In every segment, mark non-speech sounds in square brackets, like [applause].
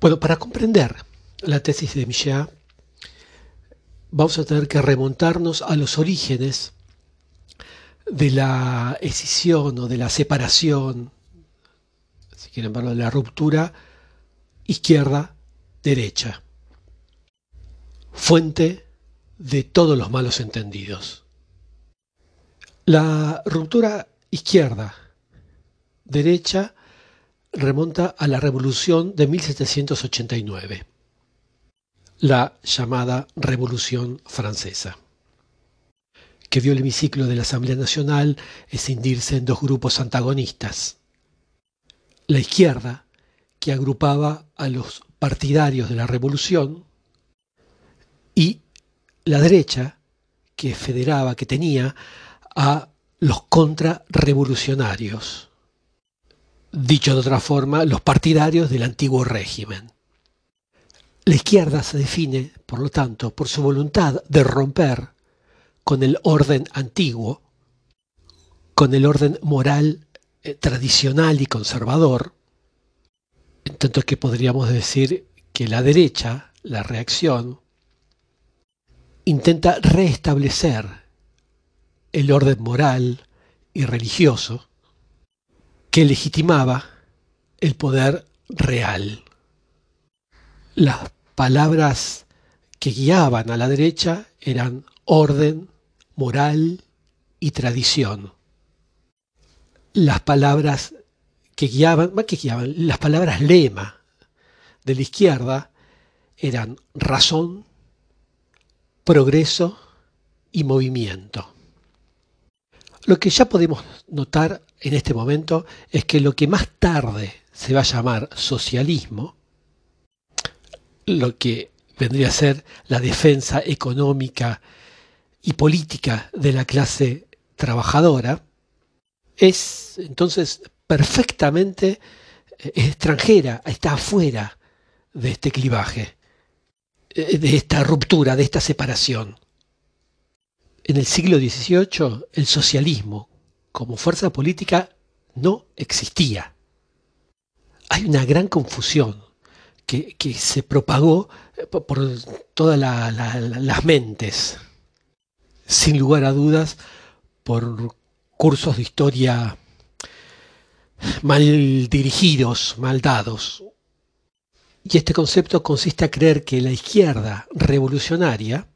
Bueno, para comprender la tesis de Michel, vamos a tener que remontarnos a los orígenes de la escisión o de la separación, si quieren verlo, de la ruptura izquierda-derecha, fuente de todos los malos entendidos. La ruptura izquierda-derecha remonta a la Revolución de 1789, la llamada Revolución Francesa, que vio el hemiciclo de la Asamblea Nacional escindirse en dos grupos antagonistas. La izquierda, que agrupaba a los partidarios de la revolución, y la derecha, que federaba, que tenía a los contrarrevolucionarios dicho de otra forma, los partidarios del antiguo régimen. La izquierda se define, por lo tanto, por su voluntad de romper con el orden antiguo, con el orden moral eh, tradicional y conservador, en tanto que podríamos decir que la derecha, la reacción, intenta restablecer el orden moral y religioso que legitimaba el poder real. Las palabras que guiaban a la derecha eran orden, moral y tradición. Las palabras que guiaban, más que guiaban, las palabras lema de la izquierda eran razón, progreso y movimiento. Lo que ya podemos notar en este momento es que lo que más tarde se va a llamar socialismo, lo que vendría a ser la defensa económica y política de la clase trabajadora, es entonces perfectamente eh, extranjera, está afuera de este clivaje, eh, de esta ruptura, de esta separación. En el siglo XVIII el socialismo como fuerza política no existía. Hay una gran confusión que, se propagó eh, por todas las mentes, sin lugar a dudas, por cursos de historia mal dirigidos, mal dados. Y este concepto consiste a creer que la izquierda revolucionaria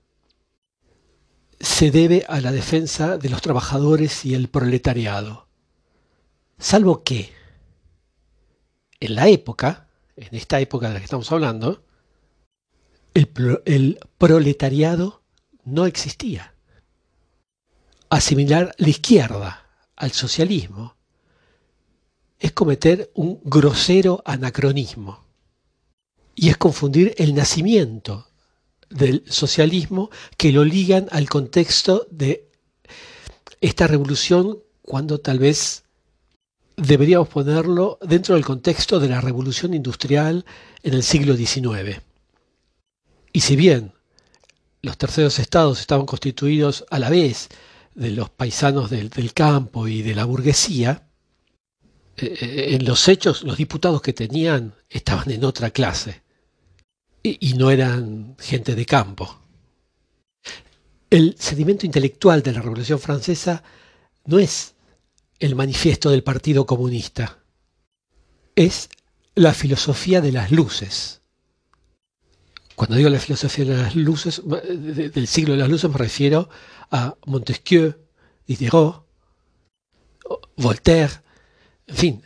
se debe a la defensa de los trabajadores y el proletariado. Salvo que en la época, en esta época de la que estamos hablando, el, proletariado no existía. Asimilar la izquierda al socialismo es cometer un grosero anacronismo y es confundir el nacimiento del socialismo que lo ligan al contexto de esta revolución cuando tal vez deberíamos ponerlo dentro del contexto de la revolución industrial en el siglo XIX. Y si bien los terceros estados estaban constituidos a la vez de los paisanos del, campo y de la burguesía, eh, eh, en los hechos los diputados que tenían estaban en otra clase y, no eran gente de campo. El sedimento intelectual de la Revolución Francesa no es el manifiesto del Partido Comunista, es la filosofía de las luces. Cuando digo la filosofía de las luces, del siglo de las luces me refiero a Montesquieu, Diderot, Voltaire, en fin,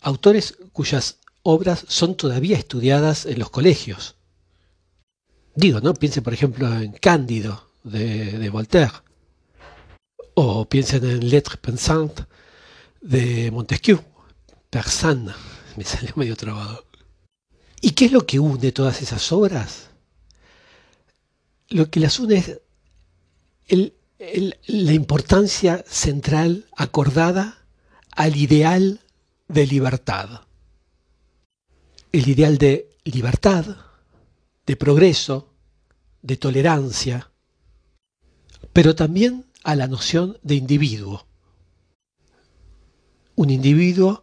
autores cuyas obras son todavía estudiadas en los colegios. Digo, ¿no? Piensen, por ejemplo, en Cándido de, Voltaire. O piensen en Lettres pensantes de Montesquieu. Persane, [laughs] me salió medio trabado. ¿Y qué es lo que une todas esas obras? Lo que las une es la importancia central acordada al ideal de libertad el ideal de libertad, de progreso, de tolerancia, pero también a la noción de individuo. Un individuo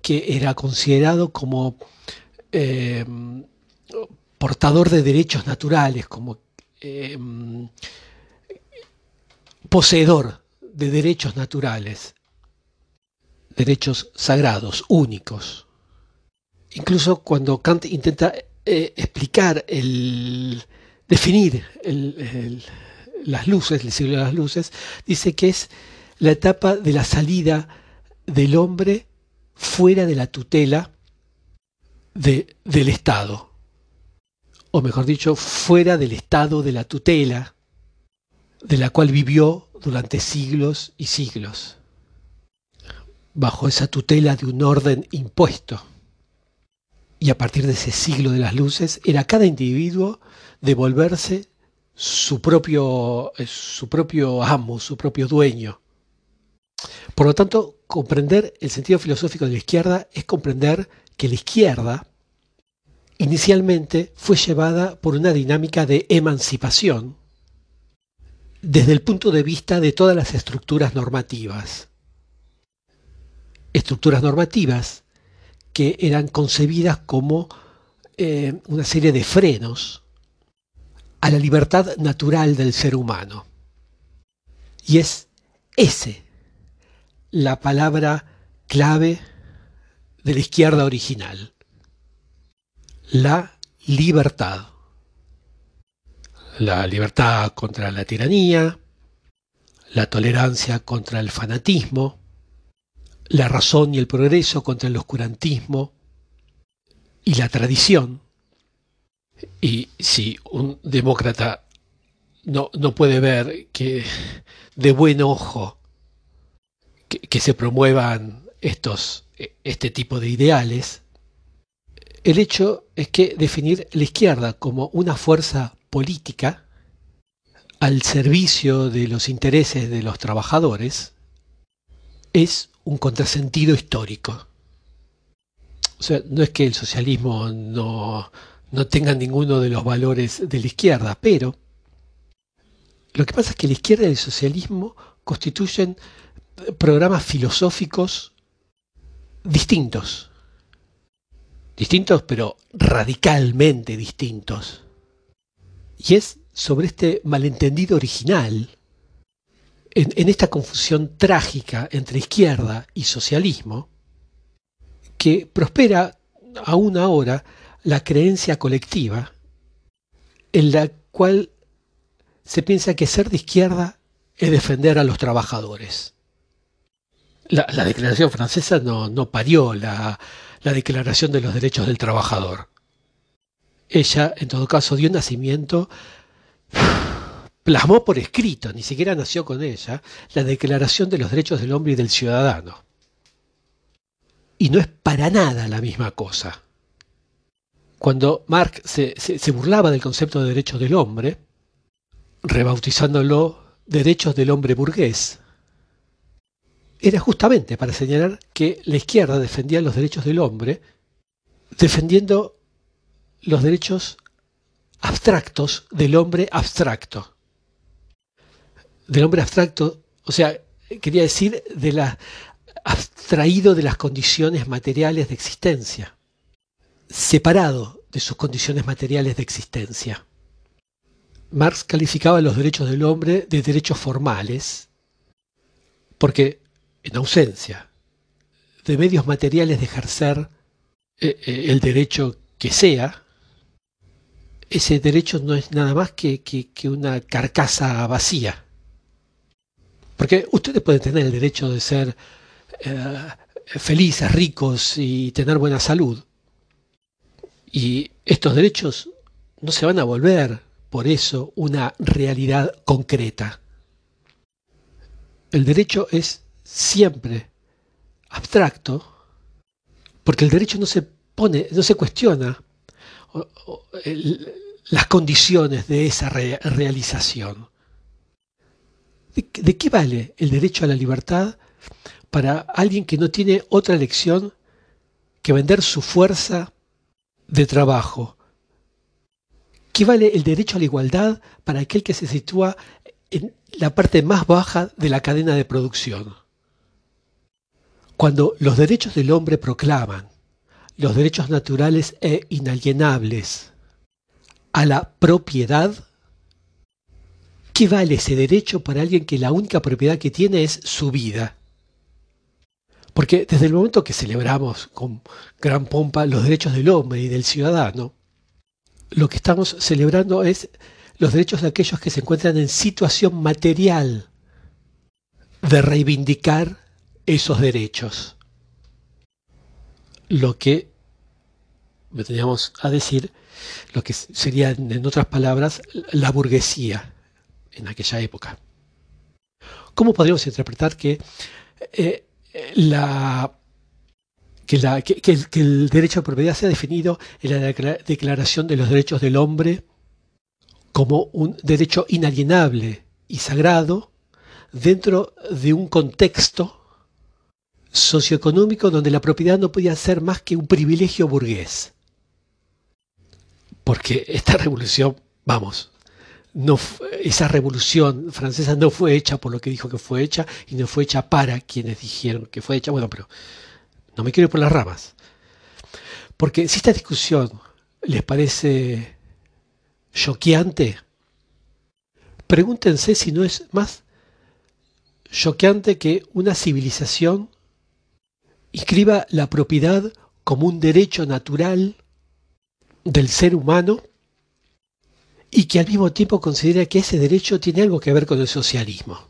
que era considerado como eh, portador de derechos naturales, como eh, poseedor de derechos naturales, derechos sagrados, únicos. Incluso cuando Kant intenta eh, explicar, el, definir las luces, el siglo de las luces, dice que es la etapa de la salida del hombre fuera de la tutela del Estado, o mejor dicho, fuera del estado de la tutela de la cual vivió durante siglos y siglos, bajo esa tutela de un orden impuesto. Y a partir de ese siglo de las luces, era cada individuo devolverse su propio, eh, su propio amo, su propio dueño. Por lo tanto, comprender el sentido filosófico de la izquierda es comprender que la izquierda inicialmente fue llevada por una dinámica de emancipación desde el punto de vista de todas las estructuras normativas. Estructuras normativas que eran concebidas como eh, una serie de frenos a la libertad natural del ser humano. Y es ese la palabra clave de la izquierda original. La libertad. La libertad contra la tiranía, la tolerancia contra el fanatismo, la razón y el progreso contra el oscurantismo y la tradición. Y si un demócrata no, no puede ver que de buen ojo que, se promuevan estos, este tipo de ideales, el hecho es que definir la izquierda como una fuerza política al servicio de los intereses de los trabajadores es un contrasentido histórico. O sea, no es que el socialismo no, no tenga ninguno de los valores de la izquierda, pero lo que pasa es que la izquierda y el socialismo constituyen programas filosóficos distintos. Distintos, pero radicalmente distintos. Y es sobre este malentendido original, en, esta confusión trágica entre izquierda y socialismo, que prospera aún ahora la creencia colectiva en la cual se piensa que ser de izquierda es defender a los trabajadores la, declaración francesa no, parió la, declaración de los derechos del trabajador. Ella, en todo caso, dio nacimiento, plasmó por escrito, ni siquiera nació con ella, la declaración de los derechos del hombre y del ciudadano. Y no es para nada la misma cosa. Cuando Marx se, burlaba del concepto de derechos del hombre, rebautizándolo derechos del hombre burgués, era justamente para señalar que la izquierda defendía los derechos del hombre, defendiendo los derechos abstractos del hombre abstracto. Del hombre abstracto, o sea, quería decir de la abstraído de las condiciones materiales de existencia, separado de sus condiciones materiales de existencia. Marx calificaba los derechos del hombre de derechos formales, porque en ausencia de medios materiales de ejercer eh, eh, el derecho que sea, ese derecho no es nada más que, una carcasa vacía. Porque ustedes pueden tener el derecho de ser eh, felices, ricos y tener buena salud. Y estos derechos no se van a volver por eso una realidad concreta. El derecho es siempre abstracto, porque el derecho no se pone, no se cuestiona las condiciones de esa realización. ¿De, qué vale el derecho a la libertad para alguien que no tiene otra elección que vender su fuerza de trabajo? ¿Qué vale el derecho a la igualdad para aquel que se sitúa en la parte más baja de la cadena de producción? Cuando los derechos del hombre proclaman los derechos naturales e inalienables a la propiedad, ¿qué vale ese derecho para alguien que la única propiedad que tiene es su vida? Porque desde el momento que celebramos con gran pompa los derechos del hombre y del ciudadano, lo que estamos celebrando es los derechos de aquellos que se encuentran en situación material de reivindicar esos derechos. Lo que me teníamos a decir, lo que sería, en otras palabras, la burguesía en aquella época. ¿Cómo podríamos interpretar que eh, la, que, el, derecho a propiedad sea definido en la Declaración de los Derechos del Hombre como un derecho inalienable y sagrado dentro de un contexto socioeconómico donde la propiedad no podía ser más que un privilegio burgués. Porque esta revolución, vamos, no, esa revolución francesa no fue hecha por lo que dijo que fue hecha y no fue hecha para quienes dijeron que fue hecha. Bueno, pero no me quiero ir por las ramas. Porque si esta discusión les parece choqueante, pregúntense si no es más choqueante que una civilización inscriba la propiedad como un derecho natural del ser humano y que al mismo tiempo considera que ese derecho tiene algo que ver con el socialismo.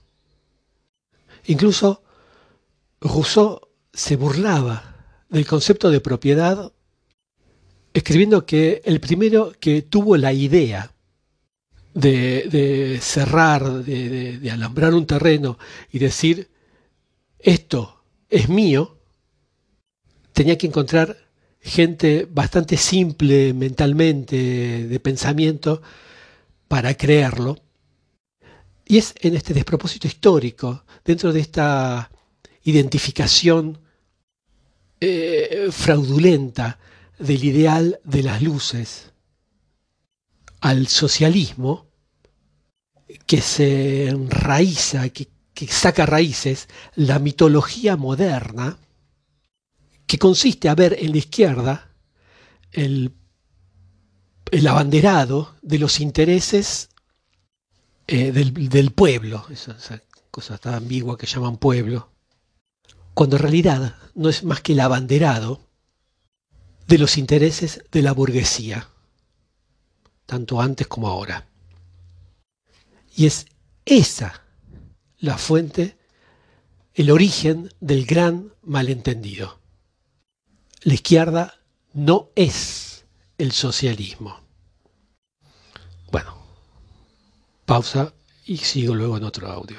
Incluso Rousseau se burlaba del concepto de propiedad escribiendo que el primero que tuvo la idea de, cerrar, de, de alambrar un terreno y decir, esto es mío, tenía que encontrar gente bastante simple mentalmente, de pensamiento, para creerlo. Y es en este despropósito histórico, dentro de esta identificación eh, fraudulenta del ideal de las luces al socialismo, que se enraiza, que, que saca raíces la mitología moderna, que consiste a ver en la izquierda el el abanderado de los intereses eh, del, pueblo, esa, cosa tan ambigua que llaman pueblo, cuando en realidad no es más que el abanderado de los intereses de la burguesía, tanto antes como ahora. Y es esa la fuente, el origen del gran malentendido. La izquierda no es el socialismo. Bueno, pausa y sigo luego en otro audio.